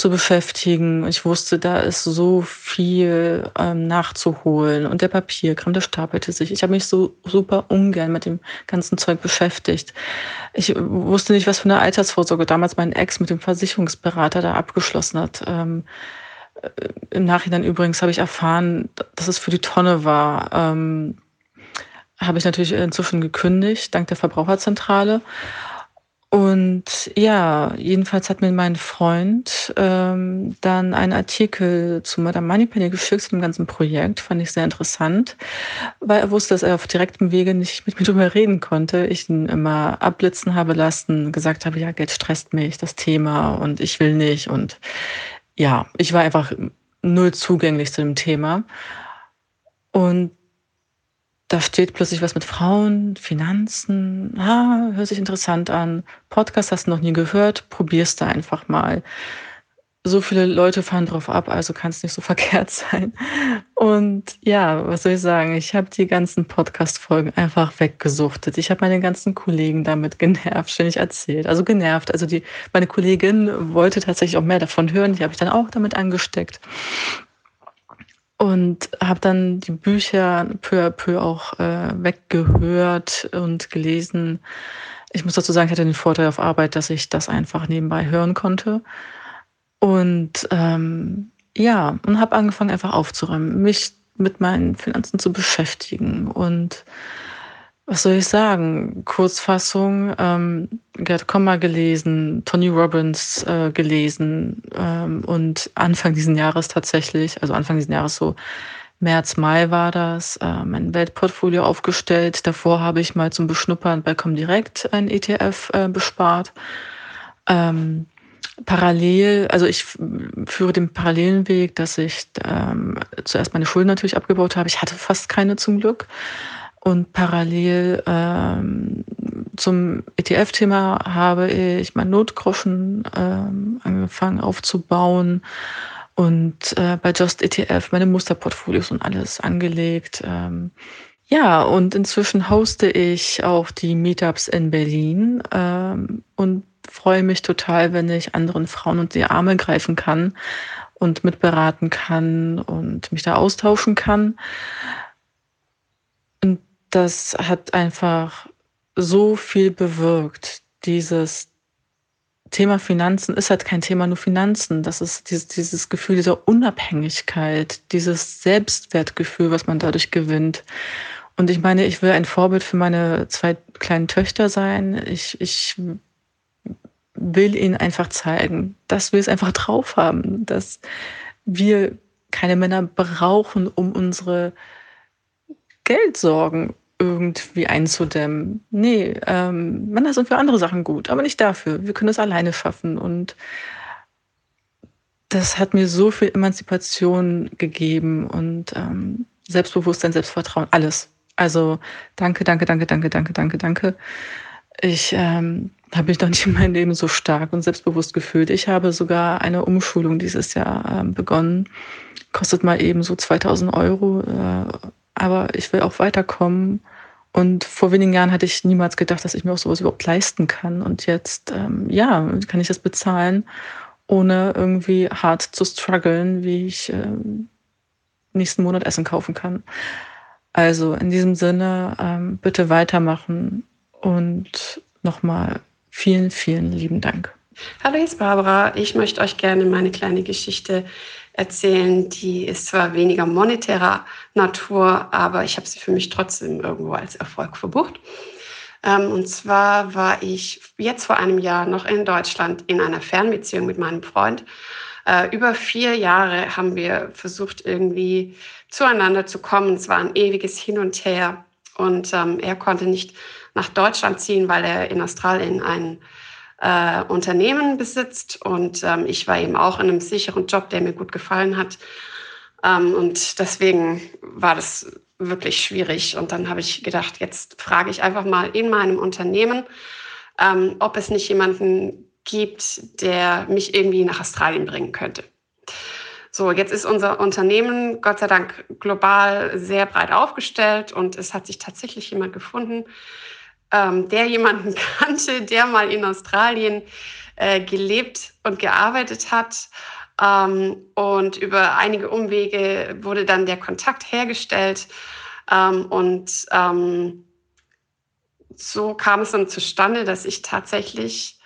zu beschäftigen. Ich wusste, da ist so viel ähm, nachzuholen und der Papierkram, der stapelte sich. Ich habe mich so super ungern mit dem ganzen Zeug beschäftigt. Ich wusste nicht, was für eine Altersvorsorge damals mein Ex mit dem Versicherungsberater da abgeschlossen hat. Ähm, äh, Im Nachhinein übrigens habe ich erfahren, dass es für die Tonne war. Ähm, habe ich natürlich inzwischen gekündigt, dank der Verbraucherzentrale. Und ja, jedenfalls hat mir mein Freund ähm, dann einen Artikel zu Madame Moneypenny geschickt, zu dem ganzen Projekt. Fand ich sehr interessant, weil er wusste, dass er auf direktem Wege nicht mit mir drüber reden konnte. Ich ihn immer abblitzen habe lassen, gesagt habe, ja, Geld stresst mich, das Thema und ich will nicht. Und ja, ich war einfach null zugänglich zu dem Thema. Und da steht plötzlich was mit Frauen, Finanzen, ah, hört sich interessant an. Podcast hast du noch nie gehört, probier's da einfach mal. So viele Leute fahren drauf ab, also kann es nicht so verkehrt sein. Und ja, was soll ich sagen? Ich habe die ganzen Podcast-Folgen einfach weggesuchtet. Ich habe meine ganzen Kollegen damit genervt, ständig erzählt. Also genervt. Also die, meine Kollegin wollte tatsächlich auch mehr davon hören. Die habe ich dann auch damit angesteckt und habe dann die Bücher peu à peu auch äh, weggehört und gelesen. Ich muss dazu sagen, ich hatte den Vorteil auf Arbeit, dass ich das einfach nebenbei hören konnte. Und ähm, ja, und habe angefangen einfach aufzuräumen, mich mit meinen Finanzen zu beschäftigen und was soll ich sagen? Kurzfassung, ähm, Gerd Kommer gelesen, Tony Robbins äh, gelesen ähm, und Anfang diesen Jahres tatsächlich, also Anfang diesen Jahres so März, Mai war das, äh, mein Weltportfolio aufgestellt. Davor habe ich mal zum Beschnuppern bei Comdirect ein ETF äh, bespart. Ähm, parallel, also ich führe den parallelen Weg, dass ich ähm, zuerst meine Schulden natürlich abgebaut habe. Ich hatte fast keine zum Glück. Und parallel ähm, zum ETF-Thema habe ich mein Notgroschen ähm, angefangen aufzubauen und äh, bei Just ETF meine Musterportfolios und alles angelegt. Ähm, ja, und inzwischen hoste ich auch die Meetups in Berlin ähm, und freue mich total, wenn ich anderen Frauen unter die Arme greifen kann und mitberaten kann und mich da austauschen kann das hat einfach so viel bewirkt. Dieses Thema Finanzen ist halt kein Thema nur Finanzen. Das ist dieses, dieses Gefühl dieser Unabhängigkeit, dieses Selbstwertgefühl, was man dadurch gewinnt. Und ich meine, ich will ein Vorbild für meine zwei kleinen Töchter sein. Ich, ich will ihnen einfach zeigen, dass wir es einfach drauf haben, dass wir keine Männer brauchen, um unsere Geldsorgen irgendwie einzudämmen. Nee, ähm, Männer sind für andere Sachen gut, aber nicht dafür. Wir können es alleine schaffen. Und das hat mir so viel Emanzipation gegeben und ähm, Selbstbewusstsein, Selbstvertrauen, alles. Also danke, danke, danke, danke, danke, danke, danke. Ich ähm, habe mich noch nicht in meinem Leben so stark und selbstbewusst gefühlt. Ich habe sogar eine Umschulung dieses Jahr ähm, begonnen. Kostet mal eben so 2000 Euro. Äh, aber ich will auch weiterkommen. Und vor wenigen Jahren hatte ich niemals gedacht, dass ich mir auch sowas überhaupt leisten kann. Und jetzt, ähm, ja, kann ich das bezahlen, ohne irgendwie hart zu strugglen, wie ich ähm, nächsten Monat Essen kaufen kann. Also in diesem Sinne, ähm, bitte weitermachen Und nochmal vielen, vielen lieben Dank. Hallo, hier ist Barbara. Ich möchte euch gerne meine kleine Geschichte erzählen. Die ist zwar weniger monetärer Natur, aber ich habe sie für mich trotzdem irgendwo als Erfolg verbucht. Ähm, und zwar war ich jetzt vor einem Jahr noch in Deutschland in einer Fernbeziehung mit meinem Freund. Äh, über vier Jahre haben wir versucht, irgendwie zueinander zu kommen. Es war ein ewiges Hin und Her. Und ähm, er konnte nicht nach Deutschland ziehen, weil er in Australien ein äh, Unternehmen besitzt. Und ähm, ich war eben auch in einem sicheren Job, der mir gut gefallen hat. Ähm, und deswegen war das wirklich schwierig. Und dann habe ich gedacht, jetzt frage ich einfach mal in meinem Unternehmen, ähm, ob es nicht jemanden gibt, der mich irgendwie nach Australien bringen könnte. So, jetzt ist unser Unternehmen Gott sei Dank global sehr breit aufgestellt und es hat sich tatsächlich jemand gefunden, ähm, der jemanden kannte, der mal in Australien äh, gelebt und gearbeitet hat. Ähm, und über einige Umwege wurde dann der Kontakt hergestellt. Ähm, und ähm, so kam es dann zustande, dass ich tatsächlich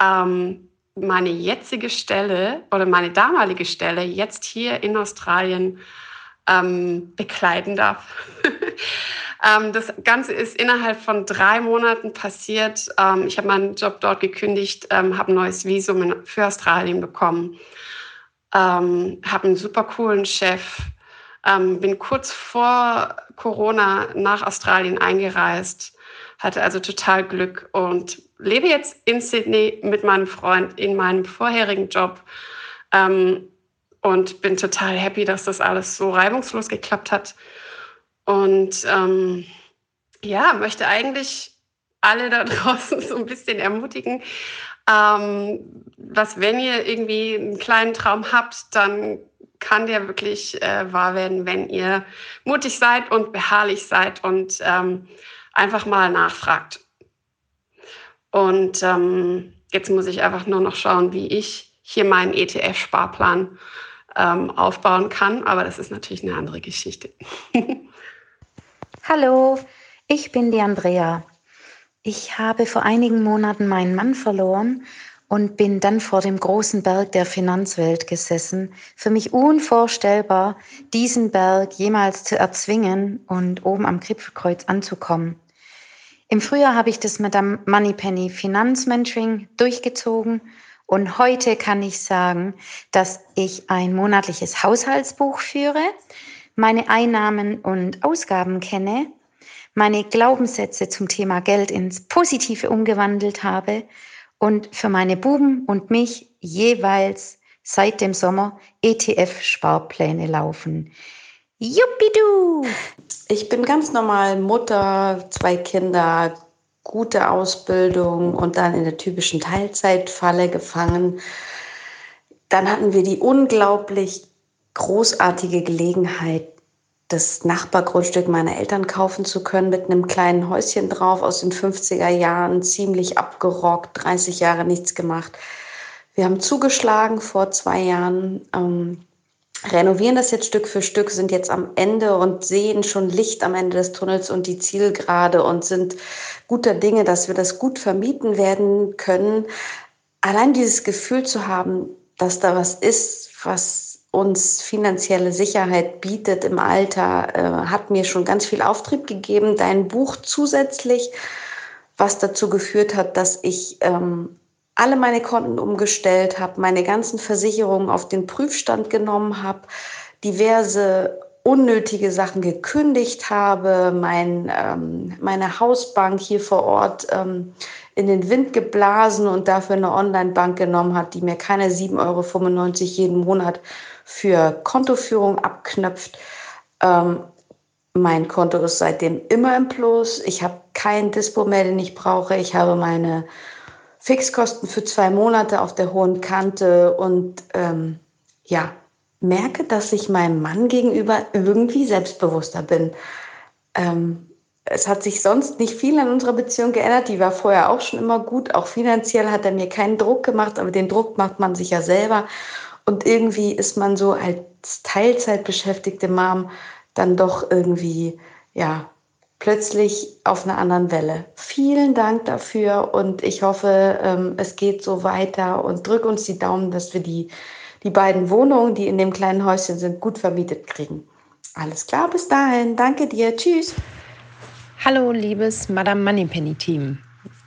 ähm, meine jetzige Stelle oder meine damalige Stelle jetzt hier in Australien ähm, bekleiden darf. ähm, das Ganze ist innerhalb von drei Monaten passiert. Ähm, ich habe meinen Job dort gekündigt, ähm, habe ein neues Visum für Australien bekommen, ähm, habe einen super coolen Chef, ähm, bin kurz vor Corona nach Australien eingereist, hatte also total Glück und lebe jetzt in Sydney mit meinem Freund in meinem vorherigen Job ähm, und bin total happy, dass das alles so reibungslos geklappt hat. Und ähm, ja, möchte eigentlich alle da draußen so ein bisschen ermutigen, ähm, was, wenn ihr irgendwie einen kleinen Traum habt, dann kann der wirklich äh, wahr werden, wenn ihr mutig seid und beharrlich seid und ähm, einfach mal nachfragt. Und ähm, jetzt muss ich einfach nur noch schauen, wie ich hier meinen ETF-Sparplan ähm, aufbauen kann. Aber das ist natürlich eine andere Geschichte. Hallo, ich bin die Andrea. Ich habe vor einigen Monaten meinen Mann verloren und bin dann vor dem großen Berg der Finanzwelt gesessen. Für mich unvorstellbar, diesen Berg jemals zu erzwingen und oben am Gipfelkreuz anzukommen. Im Frühjahr habe ich das Madame Moneypenny Finanzmentoring durchgezogen und heute kann ich sagen, dass ich ein monatliches Haushaltsbuch führe, meine Einnahmen und Ausgaben kenne, meine Glaubenssätze zum Thema Geld ins Positive umgewandelt habe und für meine Buben und mich jeweils seit dem Sommer ETF-Sparpläne laufen. Juppidu! Ich bin ganz normal Mutter, zwei Kinder, gute Ausbildung und dann in der typischen Teilzeitfalle gefangen. Dann hatten wir die unglaublich großartige Gelegenheit, das Nachbargrundstück meiner Eltern kaufen zu können mit einem kleinen Häuschen drauf aus den 50er Jahren, ziemlich abgerockt, 30 Jahre nichts gemacht. Wir haben zugeschlagen vor zwei Jahren. Ähm, renovieren das jetzt Stück für Stück, sind jetzt am Ende und sehen schon Licht am Ende des Tunnels und die Zielgerade und sind guter Dinge, dass wir das gut vermieten werden können. Allein dieses Gefühl zu haben, dass da was ist, was uns finanzielle Sicherheit bietet im Alter, äh, hat mir schon ganz viel Auftrieb gegeben. Dein Buch zusätzlich, was dazu geführt hat, dass ich ähm, alle meine Konten umgestellt habe, meine ganzen Versicherungen auf den Prüfstand genommen habe, diverse unnötige Sachen gekündigt habe, mein, ähm, meine Hausbank hier vor Ort ähm, in den Wind geblasen und dafür eine Online-Bank genommen hat, die mir keine 7,95 Euro jeden Monat für Kontoführung abknöpft. Ähm, mein Konto ist seitdem immer im Plus. Ich habe kein Dispo mehr, den ich brauche. Ich habe meine Fixkosten für zwei Monate auf der hohen Kante und ähm, ja, merke, dass ich meinem Mann gegenüber irgendwie selbstbewusster bin. Ähm, es hat sich sonst nicht viel an unserer Beziehung geändert. Die war vorher auch schon immer gut. Auch finanziell hat er mir keinen Druck gemacht, aber den Druck macht man sich ja selber. Und irgendwie ist man so als Teilzeitbeschäftigte Mom dann doch irgendwie, ja, plötzlich auf einer anderen Welle. Vielen Dank dafür und ich hoffe, ähm, es geht so weiter und drück uns die Daumen, dass wir die, die beiden Wohnungen, die in dem kleinen Häuschen sind, gut vermietet kriegen. Alles klar, bis dahin. Danke dir. Tschüss. Hallo, liebes Madame Moneypenny Team.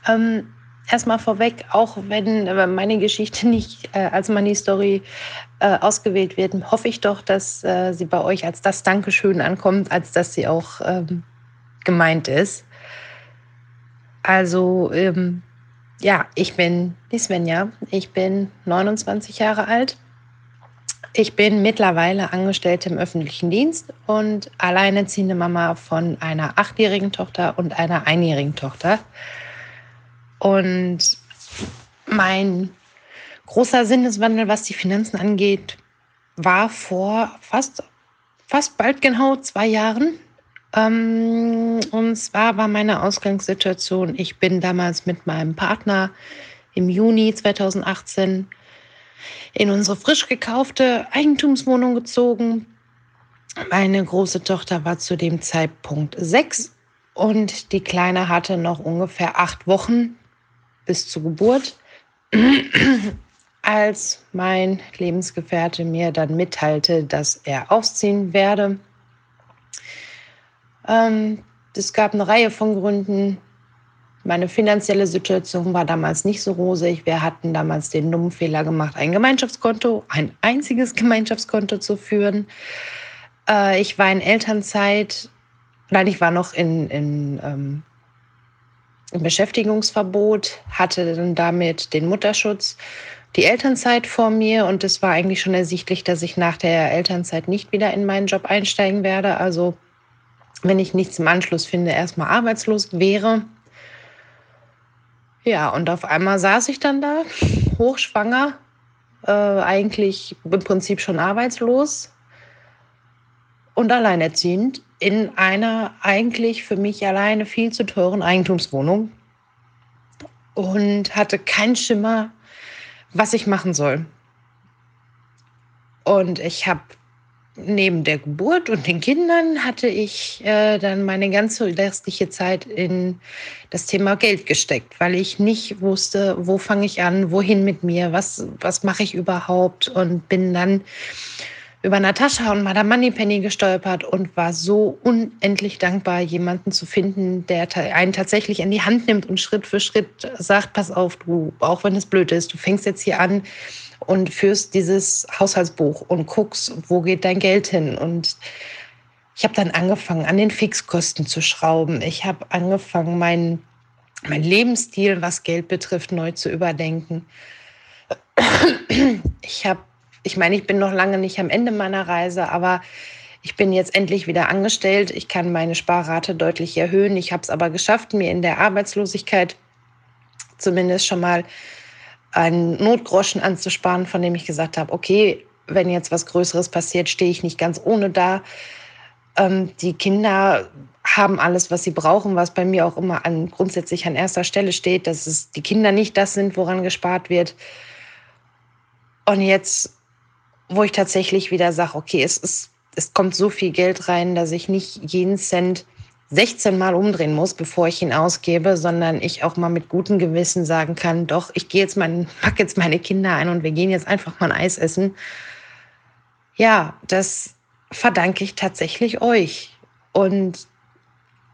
Ähm, erstmal vorweg, auch wenn äh, meine Geschichte nicht äh, als Money Story äh, ausgewählt wird, hoffe ich doch, dass äh, sie bei euch als das Dankeschön ankommt, als dass sie auch ähm, gemeint ist. Also, ähm, ja, ich bin die Svenja, ich bin 29 Jahre alt. Ich bin mittlerweile Angestellte im öffentlichen Dienst und alleinerziehende Mama von einer achtjährigen Tochter und einer einjährigen Tochter. Und mein großer Sinneswandel, was die Finanzen angeht, war vor fast, fast bald genau zwei Jahren. Ähm, und zwar war meine Ausgangssituation, ich bin damals mit meinem Partner im Juni 2018 in unsere frisch gekaufte Eigentumswohnung gezogen. Meine große Tochter war zu dem Zeitpunkt sechs und die Kleine hatte noch ungefähr acht Wochen bis zur Geburt, als mein Lebensgefährte mir dann mitteilte, dass er ausziehen werde. Ähm, es gab eine Reihe von Gründen. Meine finanzielle Situation war damals nicht so rosig. Wir hatten damals den dummen Fehler gemacht, ein Gemeinschaftskonto, ein einziges Gemeinschaftskonto zu führen. Äh, ich war in Elternzeit, nein, ich war noch in, in ähm, ein Beschäftigungsverbot, hatte dann damit den Mutterschutz, die Elternzeit vor mir und es war eigentlich schon ersichtlich, dass ich nach der Elternzeit nicht wieder in meinen Job einsteigen werde. Also wenn ich nichts im Anschluss finde, erstmal arbeitslos wäre. Ja, und auf einmal saß ich dann da, hochschwanger, äh, eigentlich im Prinzip schon arbeitslos und alleinerziehend in einer eigentlich für mich alleine viel zu teuren Eigentumswohnung und hatte keinen Schimmer, was ich machen soll. Und ich habe neben der Geburt und den Kindern hatte ich äh, dann meine ganze restliche Zeit in das Thema Geld gesteckt, weil ich nicht wusste, wo fange ich an, wohin mit mir, was, was mache ich überhaupt und bin dann über Natascha und Madame Moneypenny gestolpert und war so unendlich dankbar, jemanden zu finden, der einen tatsächlich in die Hand nimmt und Schritt für Schritt sagt, pass auf, du, auch wenn es blöd ist, du fängst jetzt hier an und führst dieses Haushaltsbuch und guckst, wo geht dein Geld hin und ich habe dann angefangen, an den Fixkosten zu schrauben. Ich habe angefangen, meinen mein Lebensstil, was Geld betrifft, neu zu überdenken. Ich habe ich meine, ich bin noch lange nicht am Ende meiner Reise, aber ich bin jetzt endlich wieder angestellt. Ich kann meine Sparrate deutlich erhöhen. Ich habe es aber geschafft, mir in der Arbeitslosigkeit zumindest schon mal einen Notgroschen anzusparen, von dem ich gesagt habe, okay, wenn jetzt was Größeres passiert, stehe ich nicht ganz ohne da. Ähm, die Kinder haben alles, was sie brauchen, was bei mir auch immer an, grundsätzlich an erster Stelle steht, dass es die Kinder nicht das sind, woran gespart wird. Und jetzt wo ich tatsächlich wieder sage, okay, es, ist, es kommt so viel Geld rein, dass ich nicht jeden Cent 16 Mal umdrehen muss, bevor ich ihn ausgebe, sondern ich auch mal mit gutem Gewissen sagen kann, doch, ich gehe jetzt mein, pack jetzt meine Kinder ein und wir gehen jetzt einfach mal ein Eis essen. Ja, das verdanke ich tatsächlich euch. Und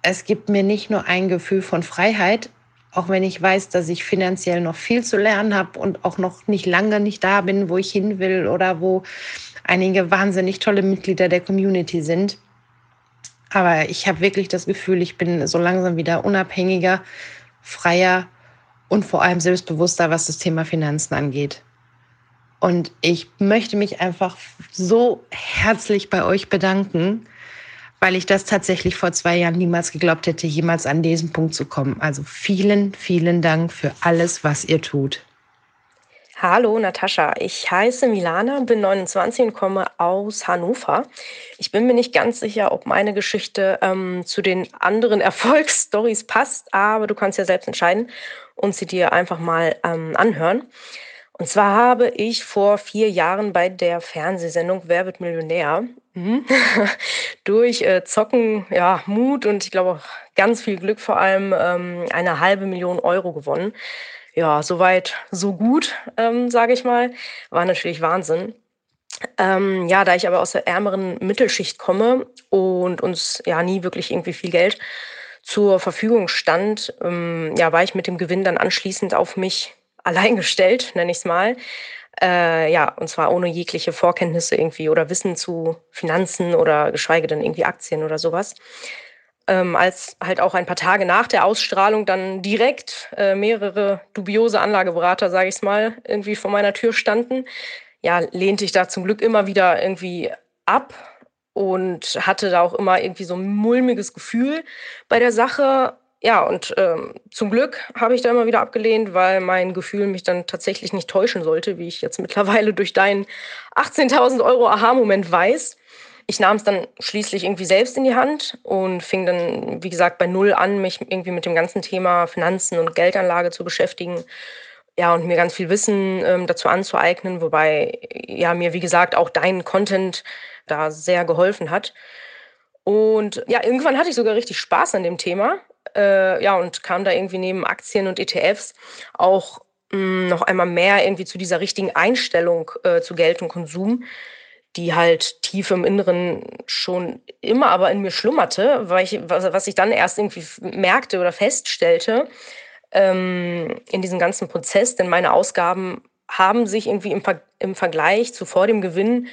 es gibt mir nicht nur ein Gefühl von Freiheit, auch wenn ich weiß, dass ich finanziell noch viel zu lernen habe und auch noch nicht lange nicht da bin, wo ich hin will oder wo einige wahnsinnig tolle Mitglieder der Community sind. Aber ich habe wirklich das Gefühl, ich bin so langsam wieder unabhängiger, freier und vor allem selbstbewusster, was das Thema Finanzen angeht. Und ich möchte mich einfach so herzlich bei euch bedanken, weil ich das tatsächlich vor zwei Jahren niemals geglaubt hätte, jemals an diesen Punkt zu kommen. Also vielen, vielen Dank für alles, was ihr tut. Hallo Natascha, ich heiße Milana, bin 29 und komme aus Hannover. Ich bin mir nicht ganz sicher, ob meine Geschichte ähm, zu den anderen Erfolgsstories passt, aber du kannst ja selbst entscheiden und sie dir einfach mal ähm, anhören. Und zwar habe ich vor vier Jahren bei der Fernsehsendung Wer wird Millionär mhm, durch äh, Zocken, ja, Mut und ich glaube auch ganz viel Glück vor allem ähm, eine halbe Million Euro gewonnen. Ja, soweit, so gut, ähm, sage ich mal. War natürlich Wahnsinn. Ähm, ja, da ich aber aus der ärmeren Mittelschicht komme und uns ja nie wirklich irgendwie viel Geld zur Verfügung stand, ähm, ja, war ich mit dem Gewinn dann anschließend auf mich allein gestellt, nenne ich es mal. Äh, ja, und zwar ohne jegliche Vorkenntnisse irgendwie oder Wissen zu Finanzen oder geschweige denn irgendwie Aktien oder sowas. Ähm, als halt auch ein paar Tage nach der Ausstrahlung dann direkt äh, mehrere dubiose Anlageberater, sage ich es mal, irgendwie vor meiner Tür standen, ja, lehnte ich da zum Glück immer wieder irgendwie ab und hatte da auch immer irgendwie so ein mulmiges Gefühl bei der Sache. Ja, und ähm, zum Glück habe ich da immer wieder abgelehnt, weil mein Gefühl mich dann tatsächlich nicht täuschen sollte, wie ich jetzt mittlerweile durch deinen 18.000 Euro Aha-Moment weiß. Ich nahm es dann schließlich irgendwie selbst in die Hand und fing dann, wie gesagt, bei Null an, mich irgendwie mit dem ganzen Thema Finanzen und Geldanlage zu beschäftigen ja, und mir ganz viel Wissen ähm, dazu anzueignen, wobei ja mir, wie gesagt, auch dein Content da sehr geholfen hat. Und ja, irgendwann hatte ich sogar richtig Spaß an dem Thema. Äh, ja, und kam da irgendwie neben Aktien und ETFs auch mh, hm, noch einmal mehr irgendwie zu dieser richtigen Einstellung äh, zu Geld und Konsum, die halt tief im Inneren schon immer aber in mir schlummerte, weil ich, was, ich dann erst irgendwie merkte oder feststellte, ähm, in diesem ganzen Prozess, denn meine Ausgaben haben sich irgendwie im, im Vergleich zu vor dem Gewinn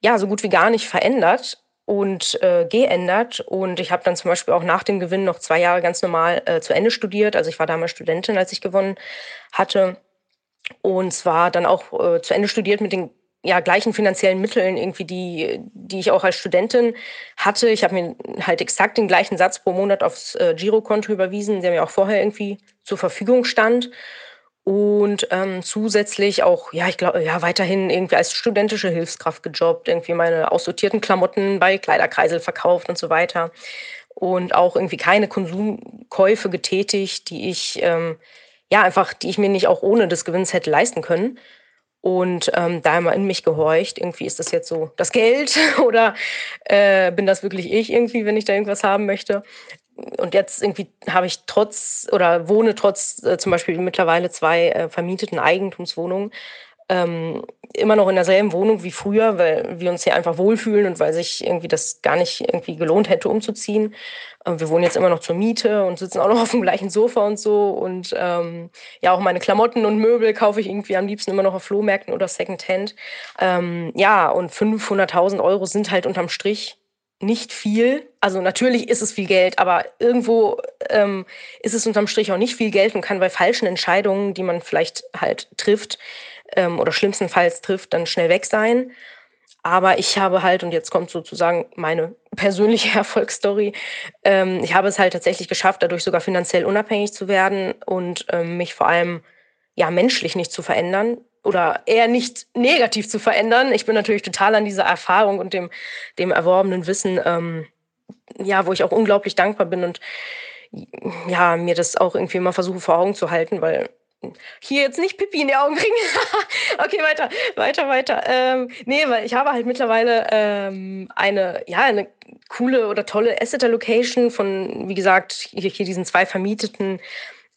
ja so gut wie gar nicht verändert und äh, geändert. Und ich habe dann zum Beispiel auch nach dem Gewinn noch zwei Jahre ganz normal äh, zu Ende studiert. Also ich war damals Studentin, als ich gewonnen hatte. Und zwar dann auch äh, zu Ende studiert mit den ja, gleichen finanziellen Mitteln irgendwie, die, die ich auch als Studentin hatte. Ich habe mir halt exakt den gleichen Satz pro Monat aufs äh, Girokonto überwiesen, der mir auch vorher irgendwie zur Verfügung stand. Und ähm, zusätzlich auch, ja, ich glaube, ja, weiterhin irgendwie als studentische Hilfskraft gejobbt, irgendwie meine aussortierten Klamotten bei Kleiderkreisel verkauft und so weiter. Und auch irgendwie keine Konsumkäufe getätigt, die ich, ähm, ja, einfach, die ich mir nicht auch ohne des Gewinns hätte leisten können und ähm, da immer in mich gehorcht, irgendwie ist das jetzt so das Geld oder äh, bin das wirklich ich irgendwie, wenn ich da irgendwas haben möchte. Und jetzt irgendwie habe ich trotz oder wohne trotz äh, zum Beispiel mittlerweile zwei äh, vermieteten Eigentumswohnungen ähm, immer noch in derselben Wohnung wie früher, weil wir uns hier einfach wohlfühlen und weil sich irgendwie das gar nicht irgendwie gelohnt hätte, umzuziehen. Äh, wir wohnen jetzt immer noch zur Miete und sitzen auch noch auf dem gleichen Sofa und so. Und ähm, ja, auch meine Klamotten und Möbel kaufe ich irgendwie am liebsten immer noch auf Flohmärkten oder Secondhand. Ähm, ja, und 500.000 Euro sind halt unterm Strich nicht viel. Also natürlich ist es viel Geld, aber irgendwo ähm, ist es unterm Strich auch nicht viel Geld und kann bei falschen Entscheidungen, die man vielleicht halt trifft, ähm, oder schlimmstenfalls trifft, dann schnell weg sein. Aber ich habe halt, und jetzt kommt sozusagen meine persönliche Erfolgsstory, ähm, ich habe es halt tatsächlich geschafft, dadurch sogar finanziell unabhängig zu werden und ähm, mich vor allem ja menschlich nicht zu verändern oder eher nicht negativ zu verändern. Ich bin natürlich total an dieser Erfahrung und dem, dem erworbenen Wissen, ähm, ja, wo ich auch unglaublich dankbar bin und ja, mir das auch irgendwie immer versuche vor Augen zu halten, weil hier jetzt nicht Pipi in die Augen kriegen. okay, weiter, weiter, weiter. Ähm, nee, weil ich habe halt mittlerweile ähm, eine, ja, eine coole oder tolle Asset-Location von, wie gesagt, hier, hier diesen zwei vermieteten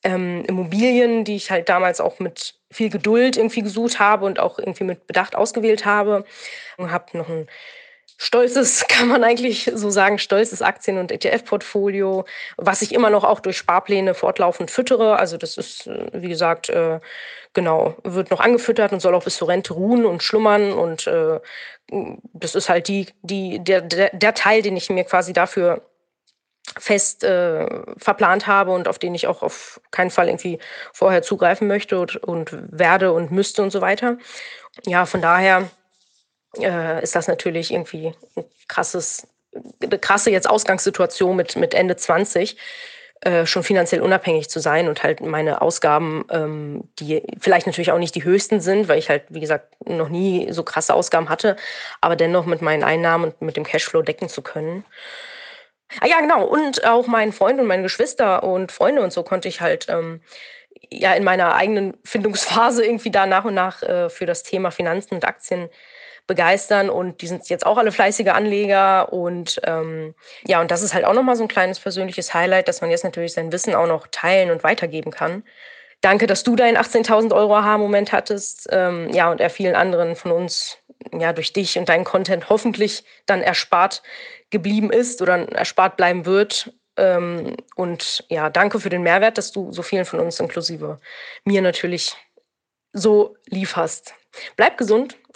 ähm, Immobilien, die ich halt damals auch mit viel Geduld irgendwie gesucht habe und auch irgendwie mit Bedacht ausgewählt habe. Und habe noch ein stolzes, kann man eigentlich so sagen, stolzes Aktien- und ETF-Portfolio, was ich immer noch auch durch Sparpläne fortlaufend füttere. Also das ist, äh, wie gesagt, äh, genau, wird noch angefüttert und soll auch bis zur Rente ruhen und schlummern. Und äh, das ist halt die, die, der, der, Teil, den ich mir quasi dafür fest äh, verplant habe und auf den ich auch auf keinen Fall irgendwie vorher zugreifen möchte und, und werde und müsste und so weiter. Ja, von daher äh, ist das natürlich irgendwie ein krasses, eine krasse jetzt Ausgangssituation mit, mit Ende 20. Äh, schon finanziell unabhängig zu sein und halt meine Ausgaben, ähm, die vielleicht natürlich auch nicht die höchsten sind, weil ich halt, wie gesagt, noch nie so krasse Ausgaben hatte, aber dennoch mit meinen Einnahmen und mit dem Cashflow decken zu können. Ah ja, genau. Und auch meinen Freund und meine Geschwister und Freunde und so konnte ich halt ähm, ja in meiner eigenen Findungsphase irgendwie da nach und nach äh, für das Thema Finanzen und Aktien begeistern und die sind jetzt auch alle fleißige Anleger und ähm, ja, und das ist halt auch nochmal so ein kleines persönliches Highlight, dass man jetzt natürlich sein Wissen auch noch teilen und weitergeben kann. Danke, dass du deinen 18.000 Euro Aha-Moment hattest. Ähm, ja, und er vielen anderen von uns ja durch dich und deinen Content hoffentlich dann erspart geblieben ist oder erspart bleiben wird. Ähm, und ja, danke für den Mehrwert, dass du so vielen von uns inklusive mir natürlich so lieferst. Bleib gesund